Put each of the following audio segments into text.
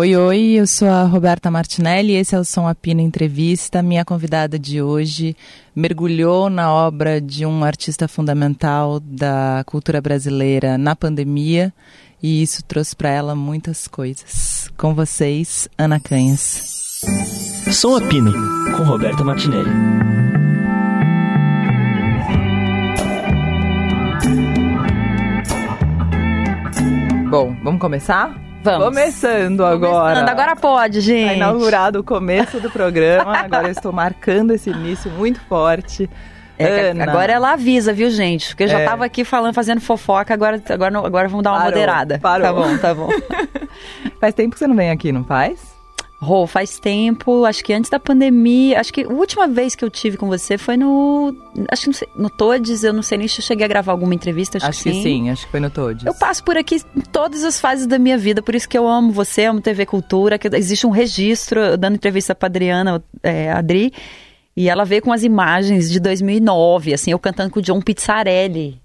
Oi, oi, eu sou a Roberta Martinelli, esse é o Som Apina Entrevista. Minha convidada de hoje mergulhou na obra de um artista fundamental da cultura brasileira na pandemia e isso trouxe para ela muitas coisas. Com vocês, Ana Canhas. Som Apina, com Roberta Martinelli. Bom, vamos começar? Vamos. Começando agora. Começando, agora pode, gente. Está inaugurado o começo do programa. agora eu estou marcando esse início muito forte. É, agora ela avisa, viu, gente? Porque eu já é. tava aqui falando, fazendo fofoca, agora, agora, agora vamos dar uma parou, moderada. Parou. Tá bom, tá bom. faz tempo que você não vem aqui, não faz? Rô, faz tempo, acho que antes da pandemia, acho que a última vez que eu tive com você foi no, acho que sei, no Todes, eu não sei nem se eu cheguei a gravar alguma entrevista, acho, acho que, sim. sim. acho que foi no Todes. Eu passo por aqui em todas as fases da minha vida, por isso que eu amo você, amo TV Cultura, que existe um registro, dando entrevista pra Adriana, é, Adri, e ela veio com as imagens de 2009, assim, eu cantando com o John Pizzarelli.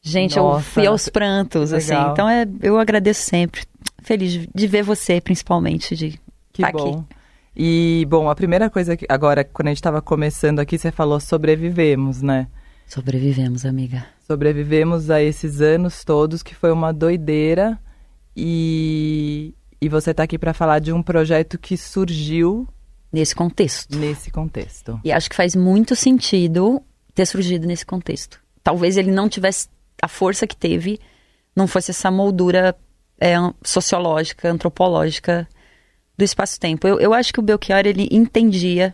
Gente, Nossa, eu fui aos prantos, assim, legal. assim, então é, eu agradeço sempre, feliz de ver você, principalmente, de que tá bom. Aqui. E, bom, a primeira coisa que agora, quando a gente estava começando aqui, você falou sobrevivemos, né? Sobrevivemos, amiga. Sobrevivemos a esses anos todos, que foi uma doideira. E, e você está aqui para falar de um projeto que surgiu. Nesse contexto. Nesse contexto. E acho que faz muito sentido ter surgido nesse contexto. Talvez ele não tivesse a força que teve, não fosse essa moldura é, sociológica, antropológica do espaço-tempo. Eu, eu acho que o Belchior, ele entendia,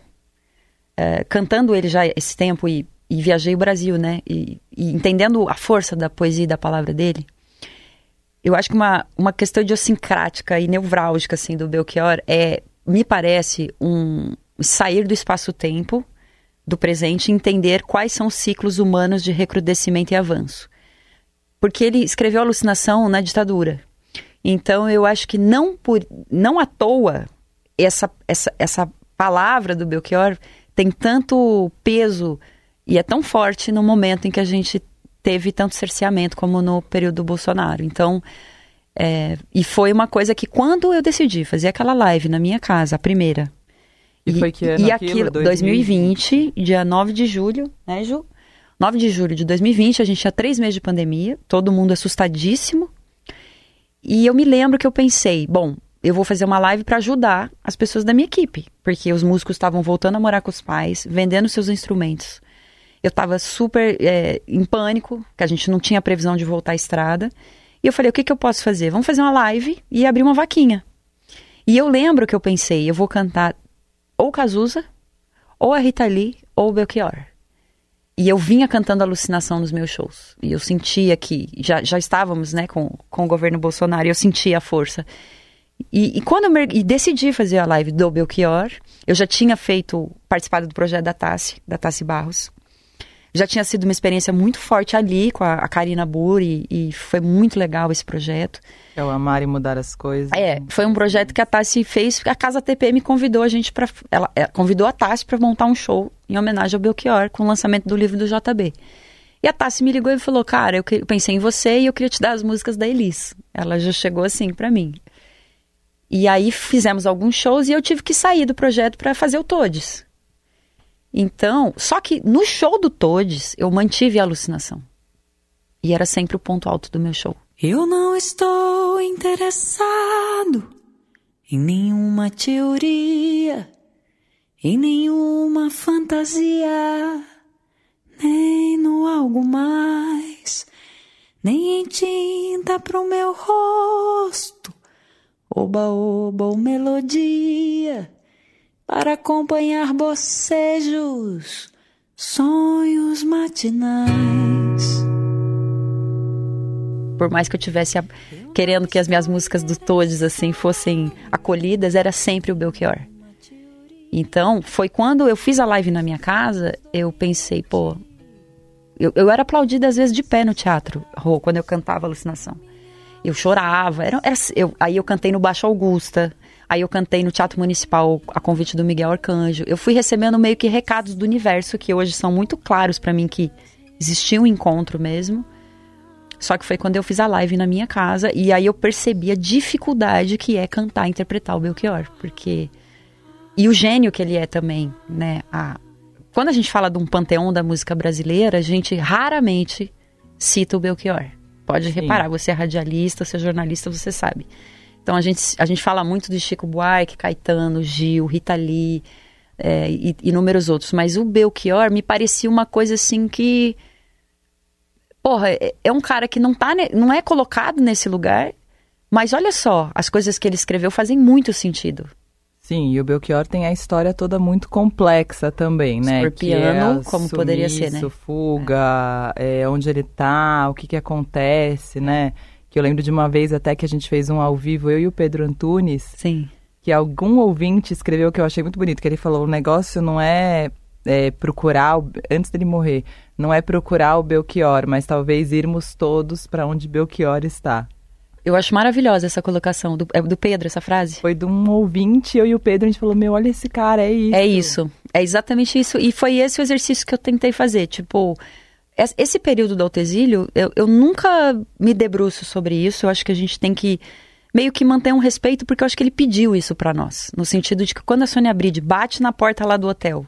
é, cantando ele já esse tempo e, e viajei o Brasil, né? E, e, entendendo a força da poesia e da palavra dele, eu acho que uma, uma questão idiosincrática e nevrálgica, assim, do Belchior é, me parece, um sair do espaço-tempo, do presente, e entender quais são os ciclos humanos de recrudescimento e avanço. Porque ele escreveu Alucinação na ditadura. Então eu acho que não por não à toa essa essa, essa palavra do Belchior tem tanto peso e é tão forte no momento em que a gente teve tanto cerceamento como no período do Bolsonaro. Então, é, e foi uma coisa que quando eu decidi fazer aquela live na minha casa, a primeira. E, e foi que ano E aquilo, 2020, dia 9 de julho, né, Ju? 9 de julho de 2020, a gente tinha três meses de pandemia, todo mundo assustadíssimo. E eu me lembro que eu pensei, bom, eu vou fazer uma live para ajudar as pessoas da minha equipe, porque os músicos estavam voltando a morar com os pais, vendendo seus instrumentos. Eu estava super é, em pânico, que a gente não tinha previsão de voltar à estrada. E eu falei, o que, que eu posso fazer? Vamos fazer uma live e abrir uma vaquinha. E eu lembro que eu pensei, eu vou cantar ou Cazuza, ou a Rita Lee, ou Belchior. E eu vinha cantando alucinação nos meus shows. E eu sentia que já, já estávamos, né, com, com o governo Bolsonaro, e eu sentia a força. E, e quando eu me, e decidi fazer a live do Belchior, eu já tinha feito, participado do projeto da Tassi, da Tassi Barros. Já tinha sido uma experiência muito forte ali com a, a Karina Buri, e foi muito legal esse projeto. É o Amar e Mudar as Coisas. É, foi um projeto que a Tassi fez, a Casa TPM convidou a gente para ela, ela, convidou a Tassi para montar um show em homenagem ao Belchior, com o lançamento do livro do JB. E a Tassi me ligou e falou: Cara, eu, que, eu pensei em você e eu queria te dar as músicas da Elis. Ela já chegou assim para mim. E aí fizemos alguns shows e eu tive que sair do projeto para fazer o Todes. Então, só que no show do Todes eu mantive a alucinação. E era sempre o ponto alto do meu show. Eu não estou interessado em nenhuma teoria, em nenhuma fantasia, nem no algo mais, nem em tinta pro meu rosto, oba oba ou melodia, para acompanhar bocejos, sonhos matinais por mais que eu tivesse a, querendo que as minhas músicas do Todes assim fossem acolhidas, era sempre o Belchior. Então, foi quando eu fiz a live na minha casa, eu pensei, pô, eu, eu era aplaudida às vezes de pé no teatro, quando eu cantava Alucinação. Eu chorava, era, era eu, aí eu cantei no Baixo Augusta, aí eu cantei no Teatro Municipal a convite do Miguel Arcanjo. Eu fui recebendo meio que recados do universo que hoje são muito claros para mim que existia um encontro mesmo. Só que foi quando eu fiz a live na minha casa e aí eu percebi a dificuldade que é cantar e interpretar o Belchior, porque e o gênio que ele é também, né? A... Quando a gente fala de um panteão da música brasileira, a gente raramente cita o Belchior. Pode Sim. reparar, você é radialista, você é jornalista, você sabe. Então a gente, a gente fala muito de Chico Buarque, Caetano, Gil, Rita Lee é, e inúmeros outros. Mas o Belchior me parecia uma coisa assim que. Porra, é, é um cara que não, tá, não é colocado nesse lugar, mas olha só, as coisas que ele escreveu fazem muito sentido. Sim, e o Belchior tem a história toda muito complexa também, né? Escorpiano, é como sumiço, poderia ser, né? fuga, é. Onde ele tá, o que que acontece, né? Que eu lembro de uma vez até que a gente fez um ao vivo, eu e o Pedro Antunes. Sim. Que algum ouvinte escreveu que eu achei muito bonito, que ele falou, o negócio não é, é procurar, antes dele morrer, não é procurar o Belchior, mas talvez irmos todos para onde Belchior está. Eu acho maravilhosa essa colocação do, é do Pedro, essa frase. Foi de um ouvinte, eu e o Pedro, a gente falou, meu, olha esse cara, é isso. É isso, é exatamente isso. E foi esse o exercício que eu tentei fazer. Tipo, esse período do autoexílio, eu, eu nunca me debruço sobre isso. Eu acho que a gente tem que meio que manter um respeito, porque eu acho que ele pediu isso para nós. No sentido de que quando a Sônia Bride bate na porta lá do hotel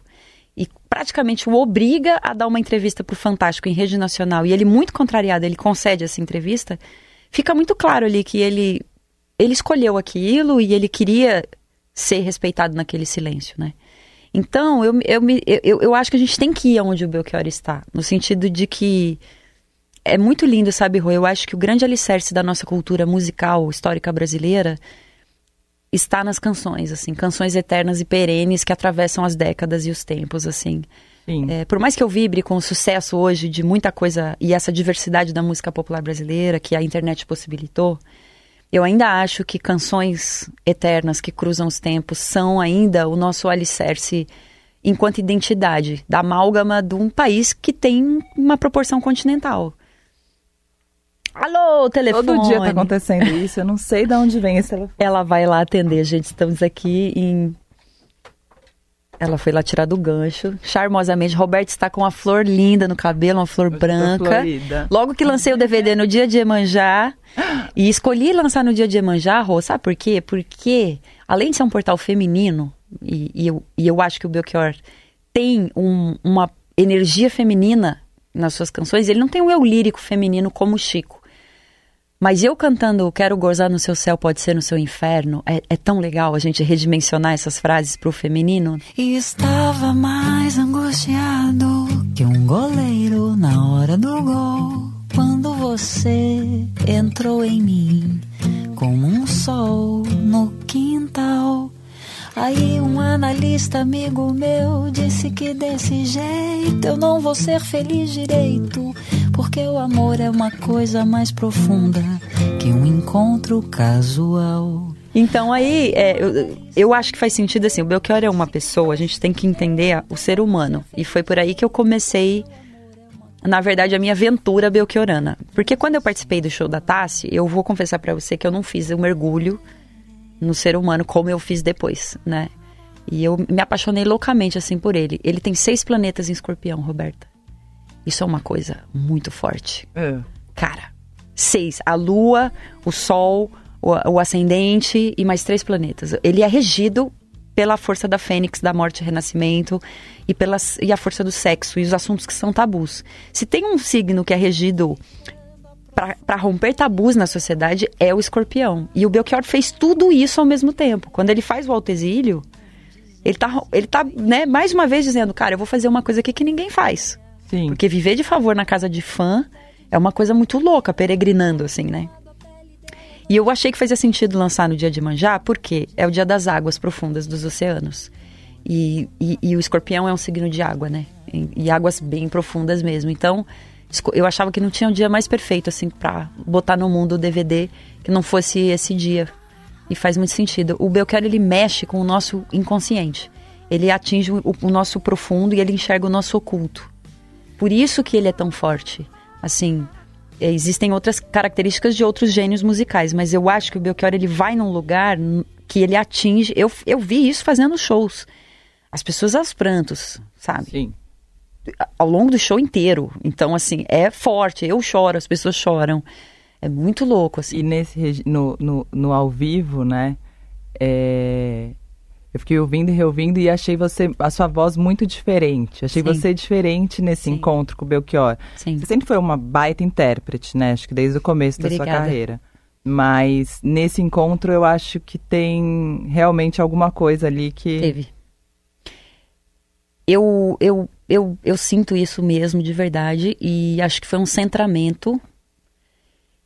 e praticamente o obriga a dar uma entrevista pro Fantástico em rede nacional, e ele muito contrariado, ele concede essa entrevista fica muito claro ali que ele, ele escolheu aquilo e ele queria ser respeitado naquele silêncio, né? Então, eu, eu, eu, eu acho que a gente tem que ir aonde o Belchior está, no sentido de que é muito lindo, sabe, Rô? Eu acho que o grande alicerce da nossa cultura musical histórica brasileira está nas canções, assim, canções eternas e perenes que atravessam as décadas e os tempos, assim. É, por mais que eu vibre com o sucesso hoje de muita coisa e essa diversidade da música popular brasileira que a internet possibilitou, eu ainda acho que canções eternas que cruzam os tempos são ainda o nosso alicerce enquanto identidade da amálgama de um país que tem uma proporção continental. Alô, telefone. Todo dia tá acontecendo isso, eu não sei de onde vem esse telefone. Ela vai lá atender, gente. Estamos aqui em ela foi lá tirar do gancho, charmosamente. Roberto está com uma flor linda no cabelo, uma flor branca. Logo que lancei o DVD no dia de Emanjá, e escolhi lançar no dia de Emanjá, Rô, sabe por quê? Porque, além de ser um portal feminino, e, e, eu, e eu acho que o Belchior tem um, uma energia feminina nas suas canções, ele não tem um eu lírico feminino como o Chico. Mas eu cantando Quero gozar no seu céu, pode ser no seu inferno, é, é tão legal a gente redimensionar essas frases pro feminino. E estava mais angustiado que um goleiro na hora do gol. Quando você entrou em mim, como um sol no quintal. Aí um analista amigo meu disse que desse jeito eu não vou ser feliz direito, porque o amor é uma coisa mais profunda que um encontro casual. Então aí, é, eu, eu acho que faz sentido assim, o Belchior é uma pessoa, a gente tem que entender o ser humano. E foi por aí que eu comecei, na verdade, a minha aventura belchiorana. Porque quando eu participei do show da Tassi, eu vou confessar para você que eu não fiz o mergulho no ser humano como eu fiz depois, né? E eu me apaixonei loucamente assim por ele. Ele tem seis planetas em escorpião, Roberta. Isso é uma coisa muito forte. É. Cara, seis. A Lua, o Sol, o, o ascendente e mais três planetas. Ele é regido pela força da fênix, da morte e renascimento, e, pelas, e a força do sexo, e os assuntos que são tabus. Se tem um signo que é regido para romper tabus na sociedade é o escorpião. E o Belchior fez tudo isso ao mesmo tempo. Quando ele faz o alto exílio, ele tá, ele tá né, mais uma vez dizendo, cara, eu vou fazer uma coisa aqui que ninguém faz. Sim. Porque viver de favor na casa de fã é uma coisa muito louca, peregrinando, assim, né? E eu achei que fazia sentido lançar no dia de Manjá, porque é o dia das águas profundas dos oceanos. E, e, e o escorpião é um signo de água, né? E, e águas bem profundas mesmo. Então, eu achava que não tinha um dia mais perfeito, assim, pra botar no mundo o DVD que não fosse esse dia. E faz muito sentido. O Belchior, ele mexe com o nosso inconsciente. Ele atinge o, o nosso profundo e ele enxerga o nosso oculto. Por isso que ele é tão forte. Assim, existem outras características de outros gênios musicais, mas eu acho que o Belchior, ele vai num lugar que ele atinge... Eu, eu vi isso fazendo shows. As pessoas aos prantos, sabe? Sim. ao longo do show inteiro. Então, assim, é forte. Eu choro, as pessoas choram. É muito louco, assim. E nesse no, no, no ao vivo, né? É... Eu fiquei ouvindo e reouvindo e achei você, a sua voz muito diferente. Achei Sim. você diferente nesse Sim. encontro com o Belchior. Sim. Você sempre foi uma baita intérprete, né? Acho que desde o começo da sua Obrigada. carreira. Mas nesse encontro eu acho que tem realmente alguma coisa ali que. Teve. Eu, eu, eu, eu sinto isso mesmo de verdade e acho que foi um centramento.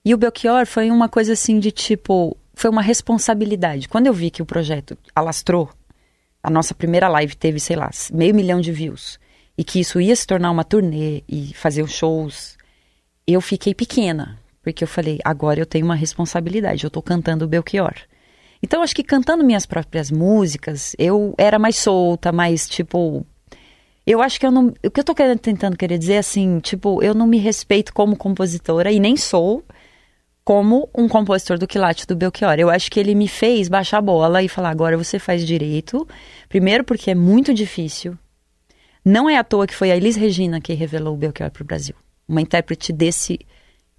E o Belchior foi uma coisa assim de tipo, foi uma responsabilidade. Quando eu vi que o projeto alastrou, a nossa primeira live teve, sei lá, meio milhão de views, e que isso ia se tornar uma turnê e fazer os shows, eu fiquei pequena, porque eu falei, agora eu tenho uma responsabilidade, eu tô cantando o Belchior. Então, acho que cantando minhas próprias músicas, eu era mais solta, mais tipo. Eu acho que eu não. O que eu tô querendo, tentando querer dizer é assim, tipo, eu não me respeito como compositora e nem sou como um compositor do quilate do Belchior. Eu acho que ele me fez baixar a bola e falar: agora você faz direito. Primeiro, porque é muito difícil. Não é à toa que foi a Elis Regina que revelou o Belchior para o Brasil. Uma intérprete desse,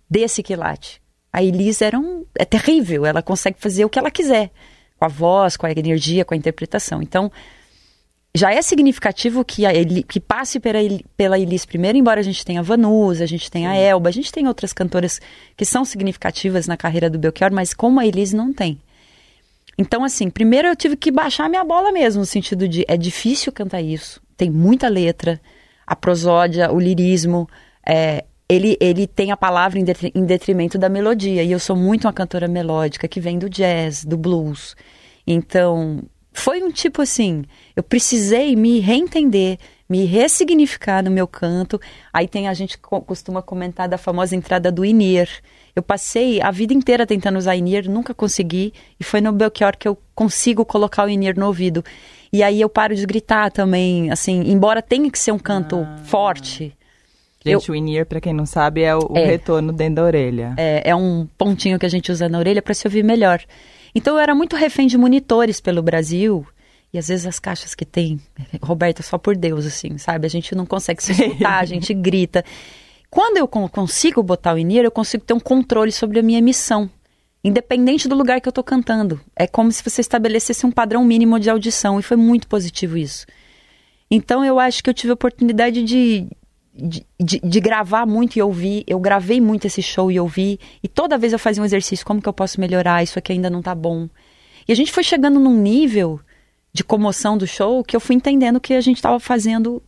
desse quilate. A Elis era um, é terrível, ela consegue fazer o que ela quiser. Com a voz, com a energia, com a interpretação. Então, já é significativo que, a Eli, que passe pela, pela Elis primeiro, embora a gente tenha a Vanusa, a gente tenha a Elba, a gente tem outras cantoras que são significativas na carreira do Belchior, mas como a Elis não tem. Então, assim, primeiro eu tive que baixar minha bola mesmo, no sentido de é difícil cantar isso, tem muita letra, a prosódia, o lirismo, é, ele, ele tem a palavra em detrimento da melodia, e eu sou muito uma cantora melódica que vem do jazz, do blues. Então, foi um tipo assim, eu precisei me reentender, me ressignificar no meu canto. Aí tem a gente co- costuma comentar da famosa entrada do Inir. Eu passei a vida inteira tentando usar Inir, nunca consegui, e foi no Belchior que eu consigo colocar o Inir no ouvido. E aí eu paro de gritar também, assim, embora tenha que ser um canto forte, Gente, o in-ear, pra quem não sabe, é o, o É. retorno dentro da orelha. é, é um pontinho que a gente usa na orelha para se ouvir melhor. Então eu era muito refém de monitores pelo Brasil. E às vezes as caixas que tem, Roberta, só por Deus, assim, sabe? A gente não consegue se escutar, a gente grita. Quando eu con- consigo botar o in-ear, eu consigo ter um controle sobre a minha emissão. Independente do lugar que eu tô cantando. É como se você estabelecesse um padrão mínimo de audição. E foi muito positivo isso. Então eu acho que eu tive a oportunidade de, de, de- gravar muito e ouvir. Eu gravei muito esse show e ouvi. E toda vez eu fazia um exercício, como que eu posso melhorar? Isso aqui ainda não tá bom. E a gente foi chegando num nível de comoção do show que eu fui entendendo que a gente estava fazendo.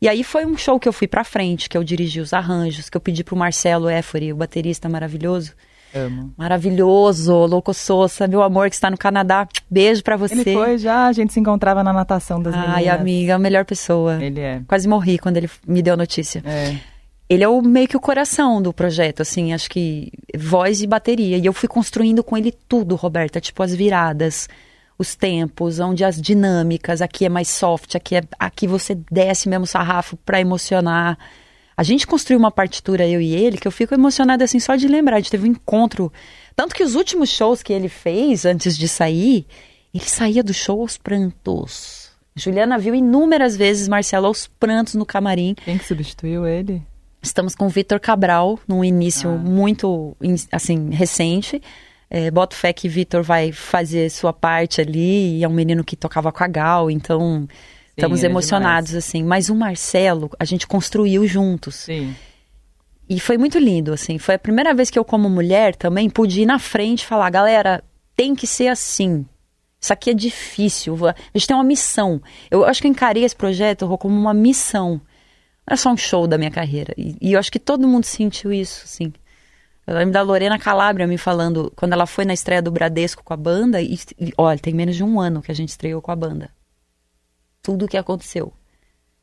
E aí foi um show que eu fui pra frente, que eu dirigi os arranjos, que eu pedi pro Marcelo Éfori, o baterista maravilhoso. Amo. Maravilhoso, Louco Souza, meu amor que está no Canadá. Beijo pra você. Ele foi já, a gente se encontrava na natação das Ai, meninas. amiga, a melhor pessoa. Ele é. Quase morri quando ele me deu a notícia. É. Ele é o, meio que o coração do projeto, assim, acho que voz e bateria. E eu fui construindo com ele tudo, Roberta, tipo as viradas, os tempos, onde as dinâmicas, aqui é mais soft, aqui é aqui você desce mesmo o sarrafo pra emocionar. A gente construiu uma partitura eu e ele que eu fico emocionada assim só de lembrar. A gente teve um encontro, tanto que os últimos shows que ele fez antes de sair, ele saía do show aos prantos. Juliana viu inúmeras vezes Marcelo aos prantos no camarim. Quem que substituiu ele? Estamos com o Vitor Cabral, num início Ah. muito, assim, recente. É, boto fé que Vitor vai fazer sua parte ali, e é um menino que tocava com a Gal, então estamos é emocionados, assim. Mas o Marcelo, a gente construiu juntos. Sim. E foi muito lindo, assim. Foi a primeira vez que eu, como mulher, também pude ir na frente e falar, galera, tem que ser assim. Isso aqui é difícil. A gente tem uma missão. Eu acho que eu encarei esse projeto Rô, como uma missão. Não é só um show da minha carreira. E, e eu acho que todo mundo sentiu isso, assim. Eu lembro da Lorena Calabria me falando, quando ela foi na estreia do Bradesco com a banda, e, e olha, tem menos de um ano que a gente estreou com a banda. Tudo o que aconteceu.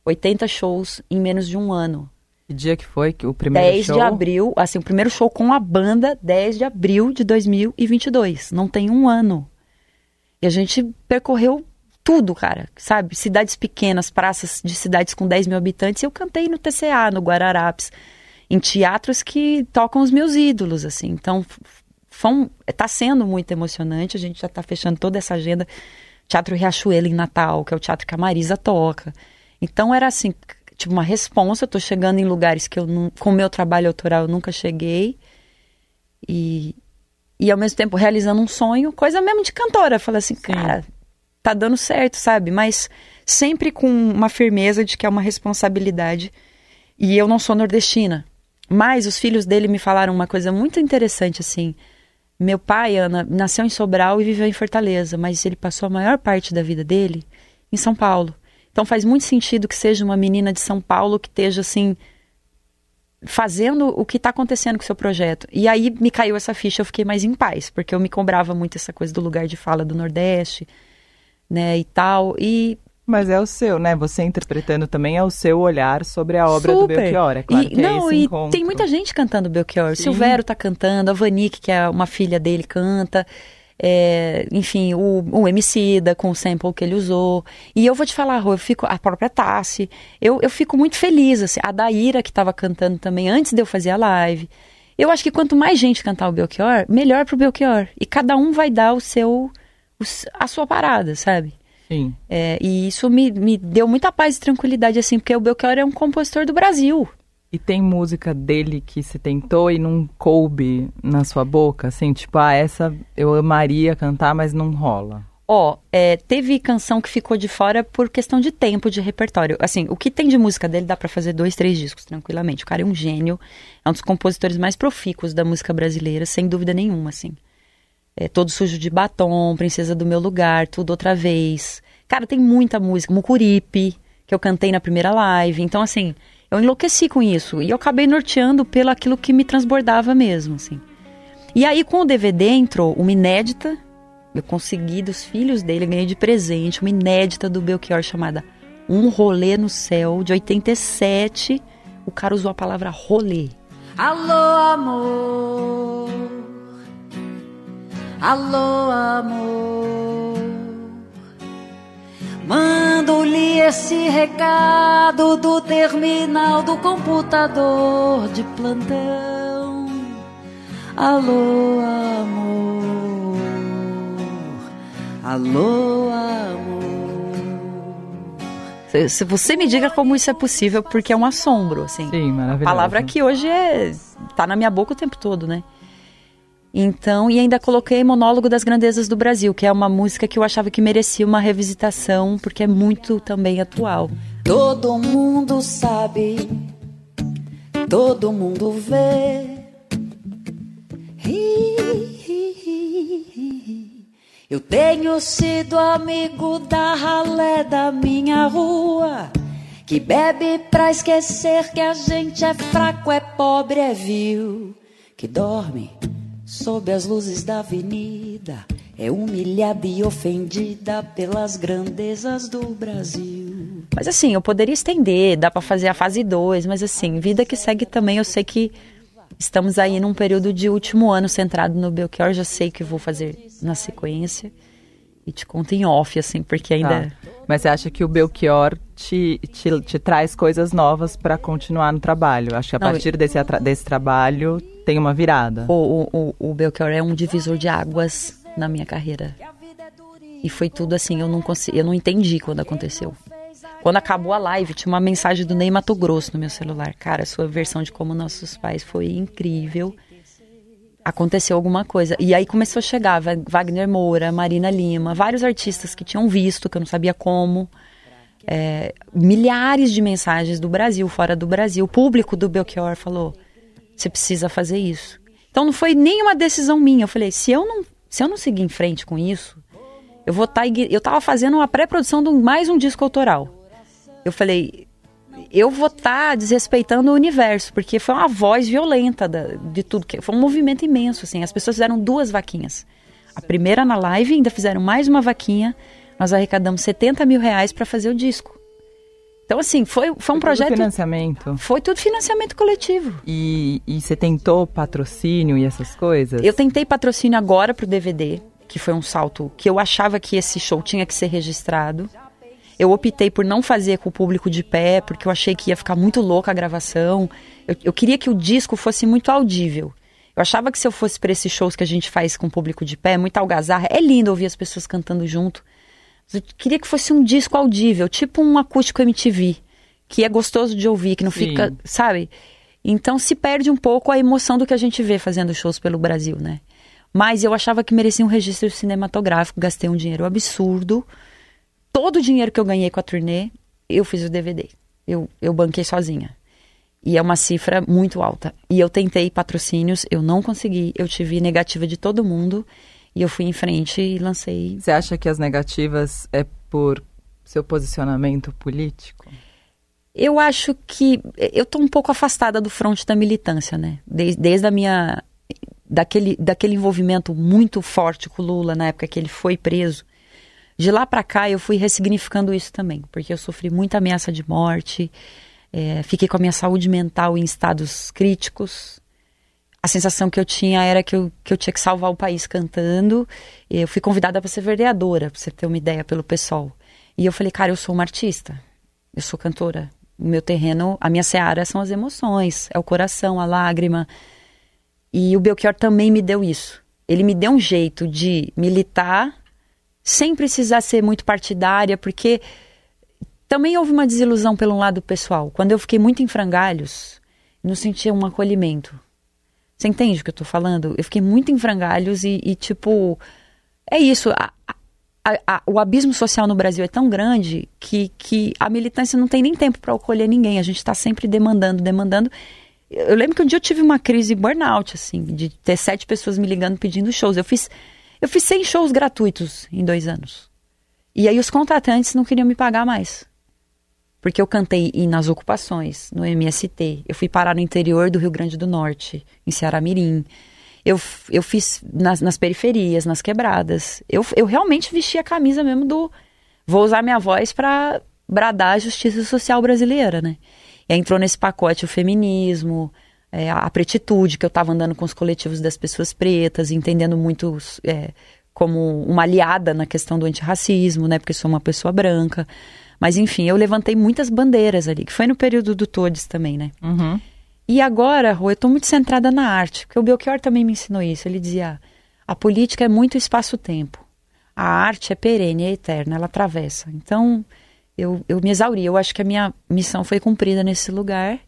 80 shows em menos de um ano. Que dia que foi que o primeiro 10 show? de abril, assim, o primeiro show com a banda, 10 de abril de 2022. Não tem um ano. E a gente percorreu tudo, cara, sabe? Cidades pequenas, praças de cidades com 10 mil habitantes. Eu cantei no TCA, no Guararapes, em teatros que tocam os meus ídolos, assim. Então, foi um, tá sendo muito emocionante. A gente já tá fechando toda essa agenda. Teatro Riachuelo em Natal, que é o teatro que a Marisa toca. Então, era assim, tipo uma responsa, eu tô chegando em lugares que eu não, com o meu trabalho autoral eu nunca cheguei. E, e ao mesmo tempo realizando um sonho, coisa mesmo de cantora. Falei assim, cara, tá dando certo, sabe? Mas sempre com uma firmeza de que é uma responsabilidade. E eu não sou nordestina. Mas os filhos dele me falaram uma coisa muito interessante assim. Meu pai, Ana, nasceu em Sobral e viveu em Fortaleza, mas ele passou a maior parte da vida dele em São Paulo. Então faz muito sentido que seja uma menina de São Paulo que esteja assim fazendo o que está acontecendo com o seu projeto. E aí me caiu essa ficha, eu fiquei mais em paz, porque eu me cobrava muito essa coisa do lugar de fala do Nordeste, né, e tal. E mas é o seu, né? Você interpretando também é o seu olhar sobre a obra Super. do Belchior, é claro e, que não, é esse e encontro. tem muita gente cantando Belchior. Sim. Silvério tá cantando, a Vanique, que é uma filha dele, canta. É, enfim, o, o Emicida com o sample que ele usou. E eu vou te falar, Rô, eu fico, a própria Tassi, eu, eu fico muito feliz, assim, a Daíra que estava cantando também antes de eu fazer a live. Eu acho que quanto mais gente cantar o Belchior, melhor pro Belchior. E cada um vai dar o seu, o a sua parada, sabe? Sim. É, e isso me, me deu muita paz e tranquilidade, assim, porque o Belchior é um compositor do Brasil. E tem música dele que se tentou e não coube na sua boca, assim, tipo, ah, essa eu amaria cantar, mas não rola. Ó, é, teve canção que ficou de fora por questão de tempo de repertório. Assim, o que tem de música dele dá pra fazer dois, três discos tranquilamente. O cara é um gênio, é um dos compositores mais profícuos da música brasileira, sem dúvida nenhuma, assim. É, Todo Sujo de Batom, Princesa do Meu Lugar, Tudo Outra Vez. Cara, tem muita música. Mucuripe, que eu cantei na primeira live. Então, assim, eu enlouqueci com isso. E eu acabei norteando pelo aquilo que me transbordava mesmo, assim. E aí, com o DVD, entrou uma inédita. Eu consegui dos filhos dele, ganhei de presente uma inédita do Belchior chamada Um Rolê no Céu, de 87. O cara usou a palavra rolê. Alô, amor. Alô, amor. Mando-lhe esse recado do terminal do computador de plantão. Alô, amor. Alô, amor. Se, se você me diga como isso é possível, porque é um assombro, assim. Sim, maravilhoso. palavra que hoje é tá na minha boca o tempo todo, né? Então, e ainda coloquei Monólogo das Grandezas do Brasil, que é uma música que eu achava que merecia uma revisitação, porque é muito também atual. Todo mundo sabe, todo mundo vê. Eu tenho sido amigo da ralé da minha rua, que bebe pra esquecer que a gente é fraco, é pobre, é vil, que dorme sob as luzes da avenida, é humilhada e ofendida pelas grandezas do Brasil. Mas assim, eu poderia estender, dá pra fazer a fase 2, mas assim, vida que segue também, eu sei que estamos aí num período de último ano centrado no Belchior, já sei que vou fazer na sequência. E te conto em off, assim, porque ainda. Tá. Mas você acha que o Belchior te, te, te traz coisas novas pra continuar no trabalho? Acho que a Não, partir desse, atra- desse trabalho tem uma virada. O, o, o, Belchior é um divisor de águas na minha carreira. E foi tudo assim, eu não consegui, eu não entendi quando aconteceu. Quando acabou a live, tinha uma mensagem do Ney Mato Grosso no meu celular. Cara, sua versão de Como Nossos Pais foi incrível. Aconteceu alguma coisa. E aí começou a chegar Wagner Moura, Marina Lima, vários artistas que tinham visto, que eu não sabia como. É, milhares de mensagens do Brasil, fora do Brasil. O público do Belchior falou: você precisa fazer isso. Então não foi nenhuma decisão minha. Eu falei: se eu não, se eu não seguir em frente com isso, eu vou estar. eu estava fazendo uma pré-produção de mais um disco autoral. Eu falei: eu vou estar desrespeitando o universo, porque foi uma voz violenta da- de tudo. que Foi um movimento imenso, assim. As pessoas fizeram duas vaquinhas. A primeira na live, ainda fizeram mais uma vaquinha. Nós arrecadamos 70 mil reais para fazer o disco. Então, assim, foi, foi um projeto. financiamento. Foi tudo financiamento coletivo. E, e você tentou patrocínio e essas coisas? Eu tentei patrocínio agora pro DVD, que foi um salto que eu achava que esse show tinha que ser registrado. Eu optei por não fazer com o público de pé, porque eu achei que ia ficar muito louca a gravação. Eu, eu queria que o disco fosse muito audível. Eu achava que se eu fosse para esses shows que a gente faz com o público de pé, muita algazarra, é lindo ouvir as pessoas cantando junto. Eu queria que fosse um disco audível, tipo um acústico MTV. que é gostoso de ouvir, que não Sim. fica, sabe? Então se perde um pouco a emoção do que a gente vê fazendo shows pelo Brasil, né? Mas eu achava que merecia um registro cinematográfico, gastei um dinheiro absurdo. Todo o dinheiro que eu ganhei com a turnê, eu fiz o DVD. Eu, eu banquei sozinha. E é uma cifra muito alta. E eu tentei patrocínios, eu não consegui. Eu tive negativa de todo mundo. E eu fui em frente e lancei. Você acha que as negativas é por seu posicionamento político? Eu acho que eu tô um pouco afastada do fronte da militância, né? Desde, desde a minha daquele, daquele envolvimento muito forte com o Lula na época que ele foi preso. De lá para cá eu fui ressignificando isso também, porque eu sofri muita ameaça de morte, é, fiquei com a minha saúde mental em estados críticos. A sensação que eu tinha era que eu, que eu tinha que salvar o país cantando. Eu fui convidada para ser vereadora, para você ter uma ideia, pelo pessoal. E eu falei, cara, eu sou uma artista, eu sou cantora. O meu terreno, a minha seara são as emoções, é o coração, a lágrima. E o Belchior também me deu isso. Ele me deu um jeito de militar sem precisar ser muito partidária, porque também houve uma desilusão pelo lado pessoal. Quando eu fiquei muito em frangalhos, não sentia um acolhimento. Você entende o que eu tô falando? Eu fiquei muito em frangalhos e, e tipo, é isso. A, a, a, o abismo social no Brasil é tão grande que, que a militância não tem nem tempo para acolher ninguém. A gente está sempre demandando, demandando. Eu lembro que um dia eu tive uma crise burnout, assim, de ter sete pessoas me ligando pedindo shows. Eu fiz, eu fiz 100 shows gratuitos em dois anos. E aí os contratantes não queriam me pagar mais. Porque eu cantei nas ocupações, no MST. Eu fui parar no interior do Rio Grande do Norte, em Ceará Mirim. Eu, eu fiz nas, nas periferias, nas quebradas. Eu, eu realmente vesti a camisa mesmo do. Vou usar minha voz para bradar a justiça social brasileira, né? E aí entrou nesse pacote o feminismo, é, a pretitude, que eu estava andando com os coletivos das pessoas pretas, entendendo muito é, como uma aliada na questão do antirracismo, né? Porque sou uma pessoa branca. Mas enfim, eu levantei muitas bandeiras ali, que foi no período do Todes também, né? Uhum. E agora, Rô, eu estou muito centrada na arte, porque o Belchior também me ensinou isso. Ele dizia: a política é muito espaço-tempo. A arte é perene, é eterna, ela atravessa. Então, eu, eu me exauri. Eu acho que a minha missão foi cumprida nesse lugar.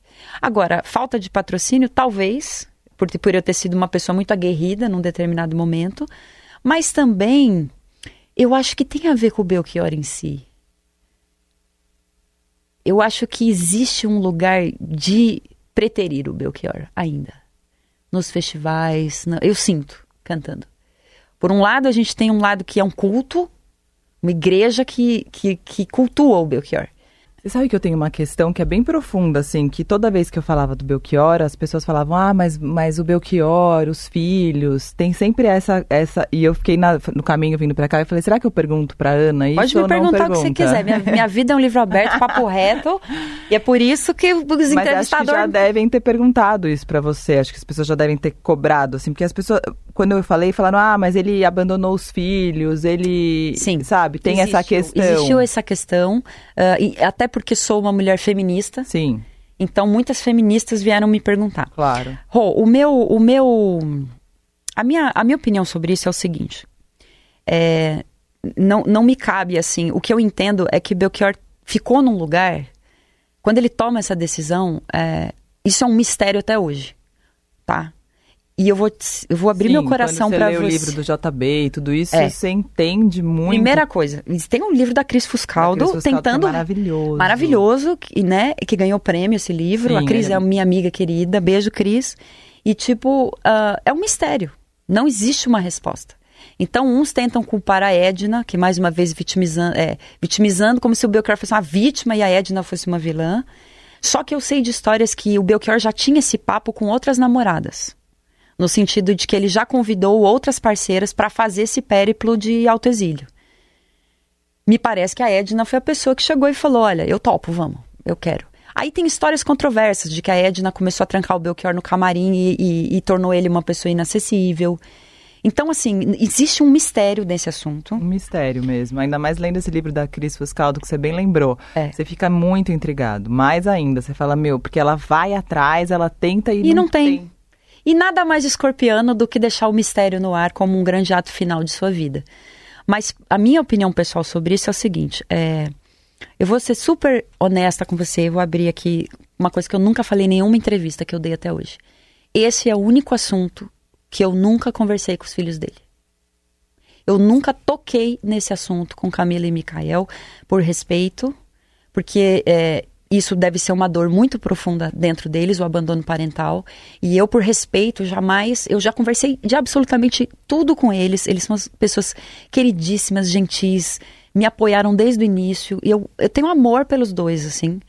Agora, falta de patrocínio, talvez, por, por eu ter sido uma pessoa muito aguerrida num determinado momento, mas também eu acho que tem a ver com o Belchior em si. Eu acho que existe um lugar de preterir o Belchior ainda. Nos festivais, eu sinto cantando. Por um lado, a gente tem um lado que é um culto, uma igreja que, que, que cultua o Belchior. Você sabe que eu tenho uma questão que é bem profunda, assim, que toda vez que eu falava do Belchior, as pessoas falavam, ah, mas, mas o Belchior, os filhos, tem sempre essa, essa... E eu fiquei na- no caminho vindo pra cá e falei, será que eu pergunto pra Ana isso Pode me perguntar o que você pergunta? quiser. Minha, minha vida é um livro aberto, papo reto. E é por isso que os Mas acho que já entrevistadores. devem ter perguntado isso pra você. Acho que as pessoas já devem ter cobrado, assim, porque as pessoas, quando eu falei, falaram, ah, mas ele abandonou os filhos, ele, Sim. sabe, tem essa Existiu- questão. Existiu essa questão. e até porque sou uma mulher feminista. Sim, Então muitas feministas vieram me perguntar. claro. Rô, o meu, o meu, a minha, a minha opinião sobre isso é o seguinte: é, não, não me cabe assim. O que eu entendo é que Belchior ficou num lugar quando ele toma essa decisão. é, isso é um mistério até hoje, tá? E eu vou, eu vou abrir Sim, meu coração quando você para lê você. o livro do JB e tudo isso, É. você entende muito. Primeira coisa, tem um livro da Cris Da Fuscaldo Cris Fuscaldo, é tentando maravilhoso. maravilhoso, que, né, que ganhou prêmio esse livro. Sim, a Cris ele- é minha amiga querida, beijo Cris. E tipo, ah, é um mistério. Não existe uma resposta. Então, uns tentam culpar a Edna, que mais uma vez vitimizando, é, vitimizando como se o Belchior fosse uma vítima e a Edna fosse uma vilã. Só que eu sei de histórias que o Belchior já tinha esse papo com outras namoradas. No sentido de que ele já convidou outras parceiras para fazer esse périplo de autoexílio. Me parece que a Edna foi a pessoa que chegou e falou: Olha, eu topo, vamos, eu quero. Aí tem histórias controversas de que a Edna começou a trancar o Belchior no camarim e, e- e tornou ele uma pessoa inacessível. Então, assim, existe um mistério nesse assunto. Um mistério mesmo. Ainda mais lendo esse livro da Cris Fuscaldo, que você bem lembrou. É. Você fica muito intrigado. Mais ainda, você fala, meu, porque ela vai atrás, ela tenta e, E não tem. E nada mais escorpiano do que deixar o mistério no ar como um grande ato final de sua vida. Mas a minha opinião pessoal sobre isso é o seguinte: é, Eu vou ser super honesta com você, eu vou abrir aqui uma coisa que eu nunca falei em nenhuma entrevista que eu dei até hoje. Esse é o único assunto que eu nunca conversei com os filhos dele. Eu nunca toquei nesse assunto com Camila e Mikael, por respeito, porque é, isso deve ser uma dor muito profunda dentro deles, o abandono parental. E eu, por respeito, jamais. Eu já conversei de absolutamente tudo com eles. Eles são pessoas queridíssimas, gentis, me apoiaram desde o início. E eu, eu tenho amor pelos dois, assim.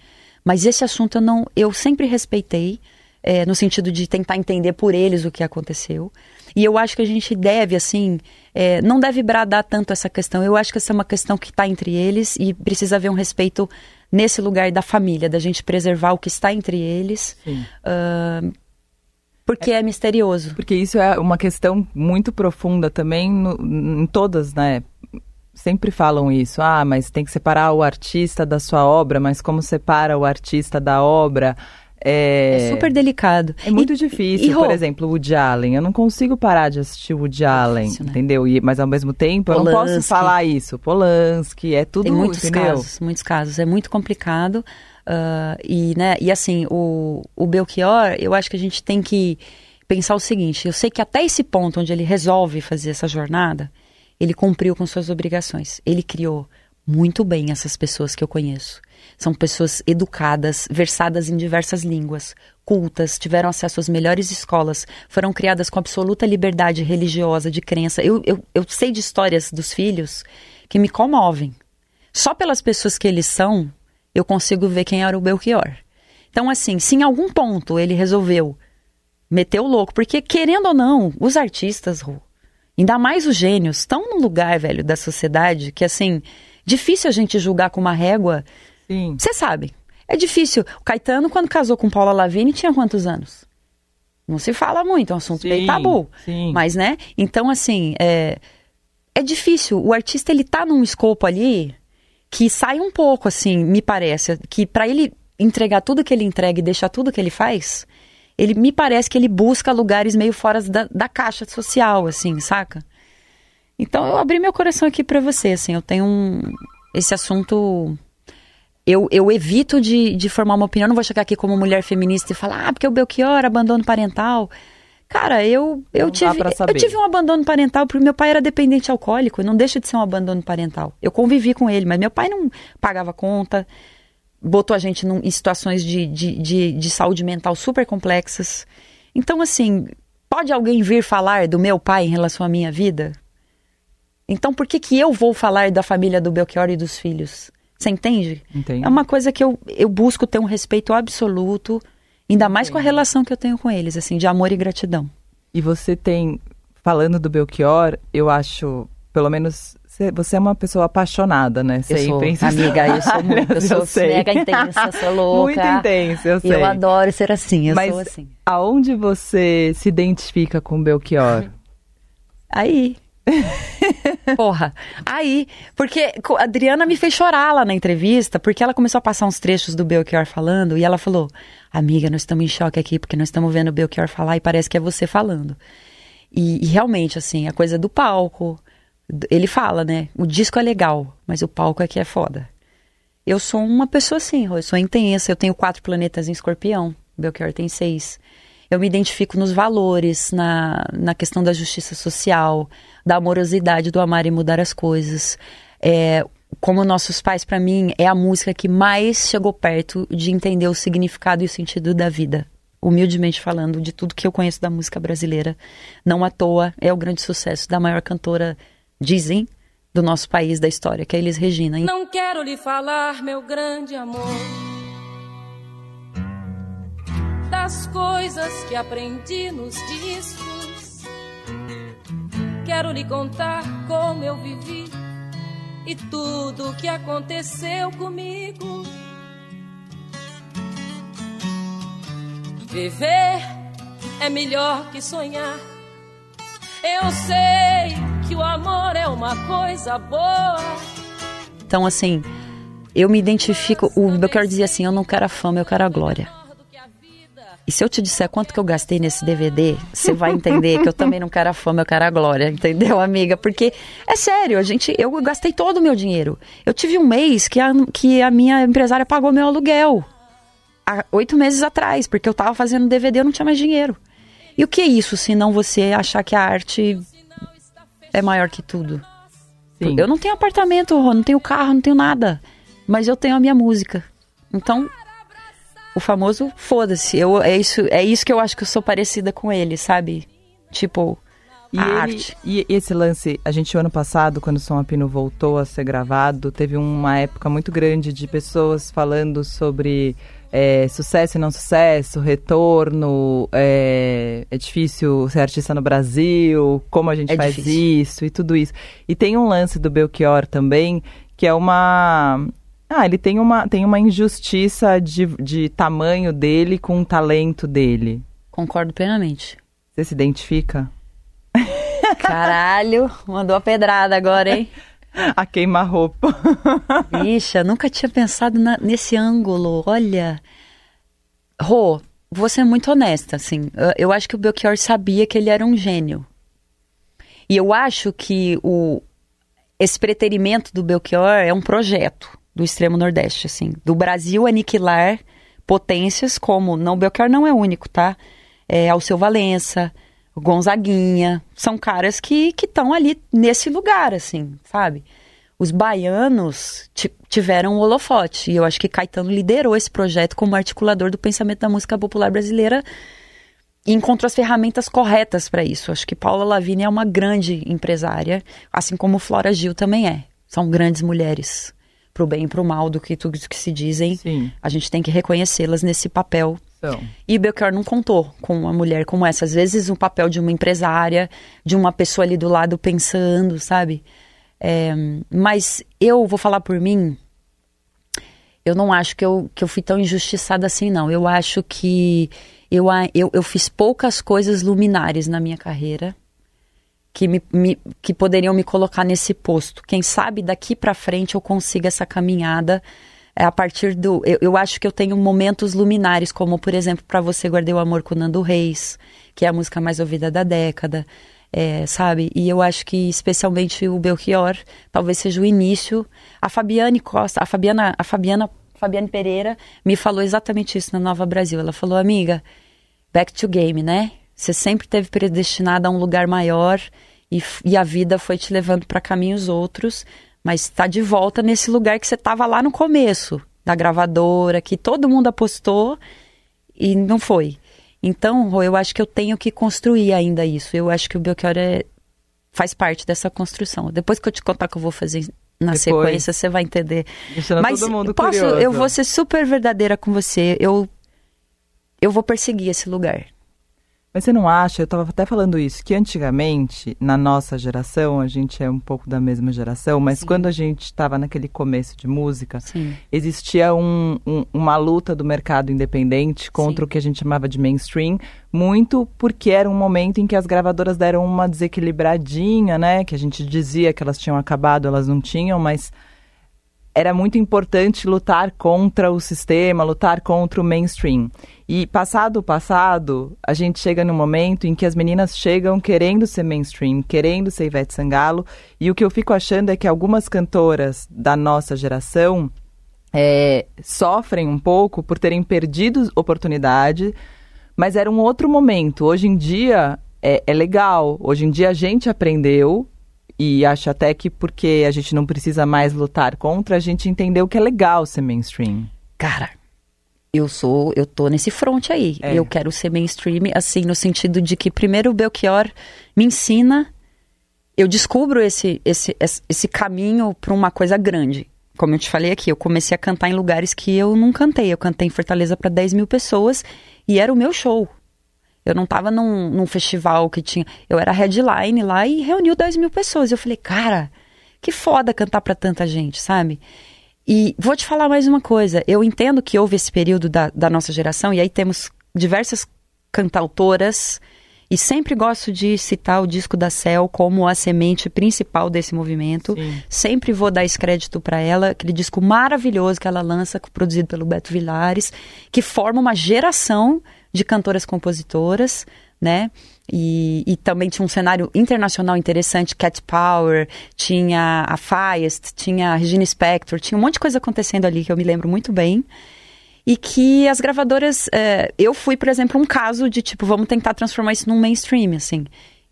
Mas esse assunto eu não. Eu sempre respeitei, é, no sentido de tentar entender por eles o que aconteceu. E eu acho que a gente deve, assim, é, não deve bradar tanto essa questão. Eu acho que essa é uma questão que está entre eles e precisa haver um respeito nesse lugar da família, da gente preservar o que está entre eles. Uh, porque é, é, misterioso. Porque isso é uma questão muito profunda também no, em todas, né? Sempre falam isso. Ah, mas tem que separar o artista da sua obra, mas como separa o artista da obra? É... é super delicado. É muito e, difícil, e, por exemplo, o Woody Allen. Eu não consigo parar de assistir o Woody Allen, difícil, né? entendeu? E, mas ao mesmo tempo Polanski. eu não posso falar isso. Polanski, é tudo, Tem muitos entendeu? casos, muitos casos. É muito complicado. Uh, e, né, e assim, o, o Belchior, eu acho que a gente tem que pensar o seguinte. Eu sei que até esse ponto onde ele resolve fazer essa jornada, ele cumpriu com suas obrigações. Ele criou muito bem essas pessoas que eu conheço. São pessoas educadas, versadas em diversas línguas, cultas, tiveram acesso às melhores escolas, foram criadas com absoluta liberdade religiosa, de crença. Eu, eu, eu sei de histórias dos filhos que me comovem. Só pelas pessoas que eles são, eu consigo ver quem era o Belchior. Então, assim, se em algum ponto ele resolveu meter o louco, porque querendo ou não, os artistas, ainda mais os gênios, estão num lugar, velho, da sociedade que, assim, difícil a gente julgar com uma régua Sim. Você sabe. É difícil. O Caetano, quando casou com Paula Lavigne, tinha quantos anos? Não se fala muito, é um assunto sim, bem tabu. Sim. Mas, né? Então, assim, é, é difícil. O artista, ele tá num escopo ali que sai um pouco, assim, me parece. Que para ele entregar tudo que ele entrega e deixar tudo que ele faz, ele me parece que ele busca lugares meio fora da, da caixa social, assim, saca? Então, eu abri meu coração aqui para você, assim. Eu tenho um, esse assunto eu, eu evito de, de formar uma opinião. não vou chegar aqui como mulher feminista e falar, ah, porque o Belchior, abandono parental. Cara, eu, eu, tive, eu tive um abandono parental porque meu pai era dependente alcoólico. Não deixa de ser um abandono parental. Eu convivi com ele, mas meu pai não pagava conta, botou a gente num, em situações de, de, de, de saúde mental super complexas. Então, assim, pode alguém vir falar do meu pai em relação à minha vida? Então, por que, que eu vou falar da família do Belchior e dos filhos? Você entende? Entendi. É uma coisa que eu, eu busco ter um respeito absoluto, ainda mais com a relação que eu tenho com eles, assim, de amor e gratidão. E você tem, falando do Belchior, eu acho, pelo menos você é uma pessoa apaixonada, né? Eu Sempre. sou, amiga, eu sou muito, eu sou eu sei. mega intensa, sou louca. Muito intensa, eu sei. Eu adoro ser assim, eu Mas sou assim. aonde você se identifica com o Belchior? Aí, Porra. Aí, porque a Adriana me fez chorar lá na entrevista, porque ela começou a passar uns trechos do Belchior falando, e ela falou: Amiga, nós estamos em choque aqui, porque nós estamos vendo o Belchior falar e parece que é você falando. E, e realmente, assim, a coisa do palco. Ele fala, né? O disco é legal, mas o palco aqui é foda. Eu sou uma pessoa assim, eu sou intensa, eu tenho quatro planetas em escorpião, Belchior tem seis. Eu me identifico nos valores, na, na questão da justiça social, da amorosidade, do amar e mudar as coisas. É, como nossos pais, para mim, é a música que mais chegou perto de entender o significado e o sentido da vida. Humildemente falando, de tudo que eu conheço da música brasileira. Não à toa é o grande sucesso da maior cantora, dizem, do nosso país, da história, que é Elis Regina. Não quero lhe falar, meu grande amor das coisas que aprendi nos discos. Quero lhe contar como eu vivi e tudo o que aconteceu comigo. Viver é melhor que sonhar. Eu sei que o amor é uma coisa boa. Então, assim, eu me identifico. O Belchior dizia assim: Eu não quero a fama, eu quero a glória. E se eu te disser quanto que eu gastei nesse DVD, você vai entender que eu também não quero a fama, eu quero a glória, entendeu, amiga? Porque é sério, a gente, eu gastei todo o meu dinheiro. Eu tive um mês que a, que a minha empresária pagou meu aluguel. Há oito meses atrás, porque eu tava fazendo DVD, eu não tinha mais dinheiro. E o que é isso, se não você achar que a arte é maior que tudo? Sim. Eu não tenho apartamento, não tenho carro, não tenho nada. Mas eu tenho a minha música. Então, o famoso foda-se. Eu, é, isso, é isso que eu acho que eu sou parecida com ele, sabe? Tipo, E, a ele- arte. e esse lance, a gente, o ano passado, quando o Som Apino voltou a ser gravado, teve uma época muito grande de pessoas falando sobre é, sucesso e não sucesso, retorno, é, é difícil ser artista no Brasil, como a gente É faz difícil. isso e tudo isso. E tem um lance do Belchior também, que é uma. Ah, ele tem uma, tem uma injustiça de, de tamanho dele com o talento dele. Concordo plenamente. Você se identifica? Caralho, mandou a pedrada agora, hein? A queima-roupa. Ixi, nunca tinha pensado na- nesse ângulo. Olha. Rô, você é muito honesta, assim. Eu, eu acho que o Belchior sabia que ele era um gênio. E eu acho que o, esse preterimento do Belchior é um projeto do extremo nordeste, assim. Do Brasil aniquilar potências como... Não, Belchior não é único, tá? É Alceu Valença, Gonzaguinha. São caras que estão ali nesse lugar, assim, sabe? Os baianos ti- tiveram o holofote. E eu acho que Caetano liderou esse projeto como articulador do pensamento da música popular brasileira e encontrou as ferramentas corretas para isso. Acho que Paula Lavigne é uma grande empresária, assim como Flora Gil também é. São grandes mulheres, pro bem e pro mal do que tudo que se dizem. Sim. A gente tem que reconhecê-las nesse papel Então, e Belchior não contou com uma mulher como essa. Às vezes, um papel de uma empresária, de uma pessoa ali do lado pensando, sabe? É, mas eu vou falar por mim. Eu não acho que eu, que eu fui tão injustiçada assim, não. Eu acho que eu, eu, eu fiz poucas coisas luminares na minha carreira que, me, me- que poderiam me colocar nesse posto. Quem sabe daqui pra frente eu consiga essa caminhada é, a partir do. Eu, eu acho que eu tenho momentos luminares, como por exemplo, Pra Você Guardei o Amor com Nando Reis, que é a música mais ouvida da década. é, sabe? E eu acho que especialmente o Belchior talvez seja o início. A Fabiane Costa, a Fabiana, a Fabiana, Fabiane Pereira me falou exatamente isso na Nova Brasil. Ela falou, amiga, back to game, né? Você sempre teve predestinada a um lugar maior e, e a vida foi te levando para caminhos outros, mas está de volta nesse lugar que você estava lá no começo da gravadora, que todo mundo apostou e não foi. Então, Rô, eu acho que eu tenho que construir ainda isso. Eu acho que o Belchior é, faz parte dessa construção. Depois que eu te contar o que eu vou fazer na Depois. sequência, você vai entender. deixando Mas todo mundo posso, curioso. eu vou ser super verdadeira com você. Eu eu vou perseguir esse lugar. Mas você não acha, eu estava até falando isso, que antigamente, na nossa geração, a gente é um pouco da mesma geração, mas quando a gente estava naquele começo de música, Sim. existia um- um- uma luta do mercado independente contra Sim. o que a gente chamava de mainstream, muito porque era um momento em que as gravadoras deram uma desequilibradinha, né? Que a gente dizia que elas tinham acabado, elas não tinham, mas era muito importante lutar contra o sistema, lutar contra o mainstream. E passado o passado, a gente chega num momento em que as meninas chegam querendo ser mainstream, querendo ser Ivete Sangalo, e o que eu fico achando é que algumas cantoras da nossa geração é, sofrem um pouco por terem perdido oportunidade, mas era um outro momento. Hoje em dia é, é legal, hoje em dia a gente aprendeu e acho até que porque a gente não precisa mais lutar contra, a gente entendeu que é legal ser mainstream. Cara, eu sou, eu tô nesse front aí. É. Eu quero ser mainstream, assim, no sentido de que primeiro o Belchior me ensina, eu descubro esse, esse, esse caminho para uma coisa grande. Como eu te falei aqui, eu comecei a cantar em lugares que eu não cantei. Eu cantei em Fortaleza para 10 mil pessoas e era o meu show. Eu não tava num, num festival que tinha. Eu era headline lá e reuniu 10 mil pessoas. Eu falei, cara, que foda cantar pra tanta gente, sabe? E vou te falar mais uma coisa. Eu entendo que houve esse período da, da nossa geração, e aí temos diversas cantautoras, e sempre gosto de citar o disco da Cel como a semente principal desse movimento. Sim. Sempre vou dar esse crédito para ela, aquele disco maravilhoso que ela lança, produzido pelo Beto Vilares, que forma uma geração de cantoras compositoras, né? E, e, também tinha um cenário internacional interessante, Cat Power, tinha a Feist, tinha a Regina Spector, tinha um monte de coisa acontecendo ali que eu me lembro muito bem. E que as gravadoras. É, eu fui, por exemplo, um caso de tipo, vamos tentar transformar isso num mainstream, assim.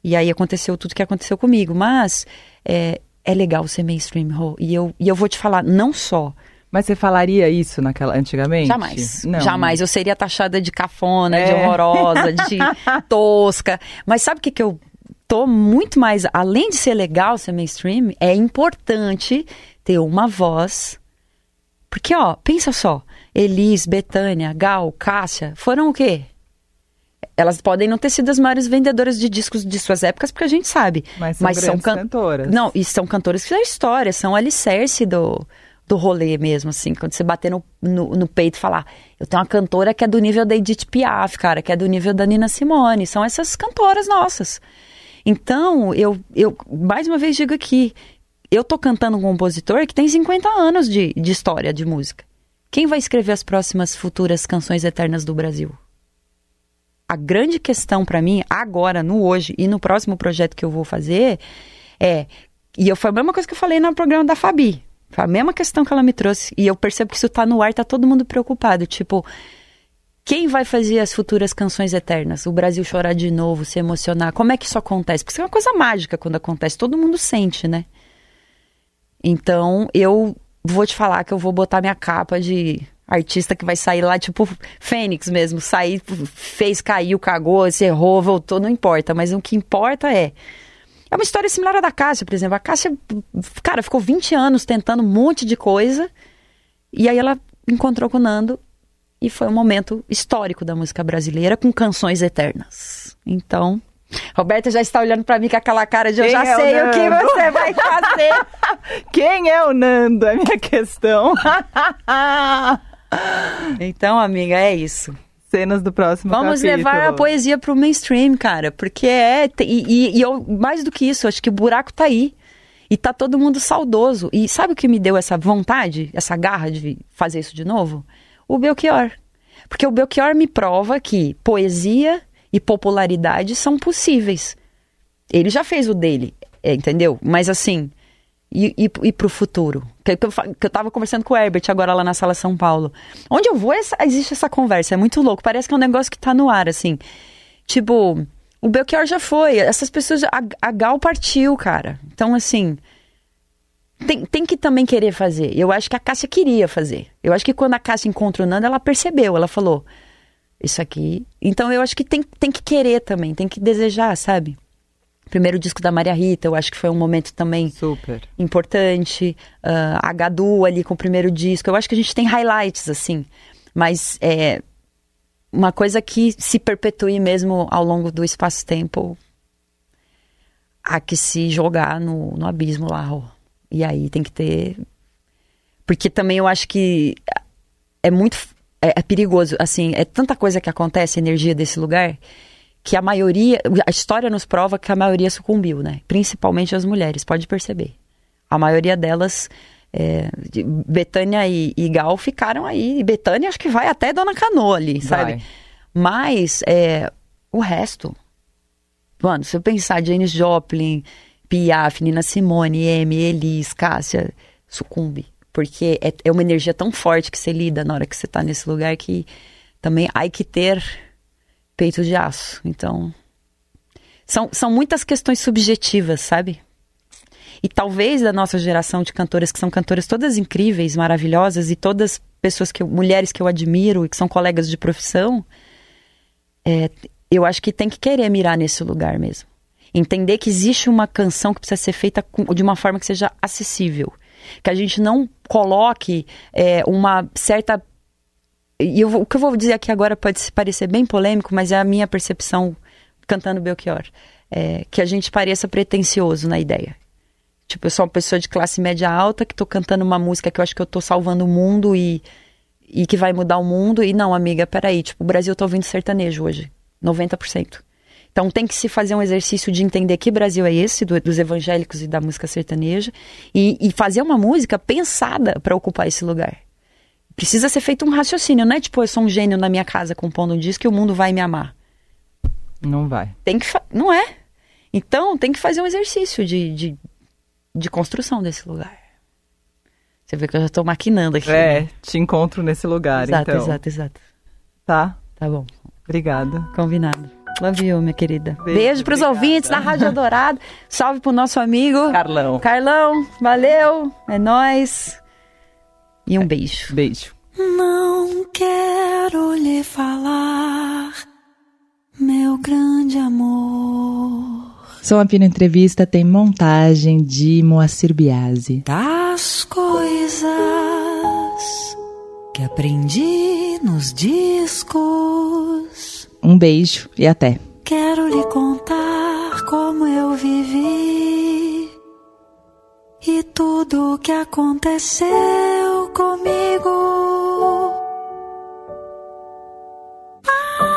E aí aconteceu tudo que aconteceu comigo. Mas é, é legal ser mainstream, Ro. E eu, e eu vou te falar, não só mas você falaria isso naquela antigamente? Jamais. Não. Jamais. Eu seria taxada de cafona, é. de horrorosa, de tosca. Mas sabe o que, que eu tô muito mais. Além de ser legal ser mainstream, é importante ter uma voz. Porque, ó, pensa só. Elis, Betânia, Gal, Cássia, foram o quê? Elas podem não ter sido as maiores vendedoras de discos de suas épocas, porque a gente sabe. Mas são, mas são can... cantoras. Não, e são cantoras que fizeram história, são alicerce do, do rolê mesmo, assim. Quando você bater no, no, no, peito e falar, eu tenho uma cantora que é do nível da Edith Piaf, cara, que é do nível da Nina Simone. São essas cantoras nossas. Então, eu, eu mais uma vez digo aqui, eu tô cantando um compositor que tem 50 anos de, de história de música. Quem vai escrever as próximas futuras canções eternas do Brasil? A grande questão para mim, agora, no hoje e no próximo projeto que eu vou fazer, é. E eu, foi a mesma coisa que eu falei no programa da Fabi. A mesma questão que ela me trouxe. E eu percebo que isso tá no ar, tá todo mundo preocupado. Tipo, quem vai fazer as futuras canções eternas? O Brasil chorar de novo, se emocionar? Como é que isso acontece? Porque isso é uma coisa mágica quando acontece, todo mundo sente, né? Então, eu vou te falar que eu vou botar minha capa de artista que vai sair lá, tipo, Fênix mesmo. Sair, fez, caiu, cagou, se errou, voltou, não importa. Mas o que importa é é uma história similar à da Cássia, por exemplo. A Cássia, cara, ficou 20 anos tentando um monte de coisa. E aí ela encontrou com o Nando e foi um momento histórico da música brasileira com canções eternas. Então, Roberta já está olhando para mim com aquela cara de eu já é sei o, o, que você vai fazer. Quem é o Nando? É a minha questão. então, amiga, é isso cenas do próximo Vamos capítulo. levar a poesia pro mainstream, cara. Porque é. E, e, e eu, mais do que isso, acho que o buraco tá aí. E tá todo mundo saudoso. E sabe o que me deu essa vontade, essa garra de fazer isso de novo? O Belchior. Porque o Belchior me prova que poesia e popularidade são possíveis. Ele já fez o dele, é, entendeu? Mas assim, e, e, e para o futuro. Que, que, eu, que eu tava conversando com o Herbert agora lá na sala São Paulo. Onde eu vou, essa, existe essa conversa. É muito louco. Parece que é um negócio que tá no ar, assim. Tipo, o Belchior já foi. Essas pessoas. A, a Gal partiu, cara. Então, assim. Tem, tem que também querer fazer. Eu acho que a Cássia queria fazer. Eu acho que quando a Cássia encontrou o Nando, ela percebeu. Ela falou: Isso aqui. Então, eu acho que tem, tem que querer também. Tem que desejar, sabe? Primeiro disco da Maria Rita, eu acho que foi um momento também Super. importante. Uh, a Gadu ali com o primeiro disco. Eu acho que a gente tem highlights, assim. Mas é uma coisa que se perpetue mesmo ao longo do espaço-tempo. Há que se jogar no, no abismo lá. Ó. E aí tem que ter. Porque também eu acho que é muito. É, é perigoso. Assim, é tanta coisa que acontece, a energia desse lugar que a maioria, a história nos prova que a maioria sucumbiu, né? Principalmente as mulheres, pode perceber. A maioria delas, é, Betânia e, e, Gal ficaram aí. E Betânia acho que vai até Dona Canoa ali, sabe? Vai. Mas é, o resto, mano, se eu pensar Janis Joplin, Piaf, Nina Simone, M, Elis, Cássia, sucumbe. Porque é, é uma energia tão forte que você lida na hora que você tá nesse lugar que também há que ter peito de aço. Então, são, são muitas questões subjetivas, sabe? E talvez da nossa geração de cantoras, que são cantoras todas incríveis, maravilhosas, e todas pessoas que mulheres que eu admiro e que são colegas de profissão, é, eu acho que tem que querer mirar nesse lugar mesmo. Entender que existe uma canção que precisa ser feita de uma forma que seja acessível. Que a gente não coloque é, uma certa e eu, o que eu vou dizer aqui agora pode parecer bem polêmico, mas é a minha percepção cantando Belchior. É, que a gente pareça pretencioso na ideia. Tipo, eu sou uma pessoa de classe média alta que tô cantando uma música que eu acho que eu tô salvando o mundo e, e que vai mudar o mundo. E não, amiga, peraí, tipo, o Brasil tá ouvindo sertanejo hoje. 90%. Então tem que se fazer um exercício de entender que Brasil é esse, do, dos evangélicos e da música sertaneja, e, e fazer uma música pensada para ocupar esse lugar. Precisa ser feito um raciocínio, não é tipo, eu sou um gênio na minha casa compondo um disco e o mundo vai me amar. Não vai. Tem que não é. Então tem que fazer um exercício de, de, de construção desse lugar. Você vê que eu já estou maquinando aqui. É, né? te encontro nesse lugar, exato, então. exato, exato. Tá? Tá bom, Obrigada. combinado. Love you, minha querida. Beijo, Beijo, pros obrigada. ouvintes da Rádio Eldorado. Salve pro nosso amigo Carlão. Carlão. Valeu, é nóis. E um beijo. Beijo. Não quero lhe falar, meu grande amor, Som Apino Entrevista tem montagem de Moacir Biasi. das coisas que aprendi nos discos. Um beijo e até. Quero lhe contar como eu vivi e tudo o que aconteceu comigo. Ah.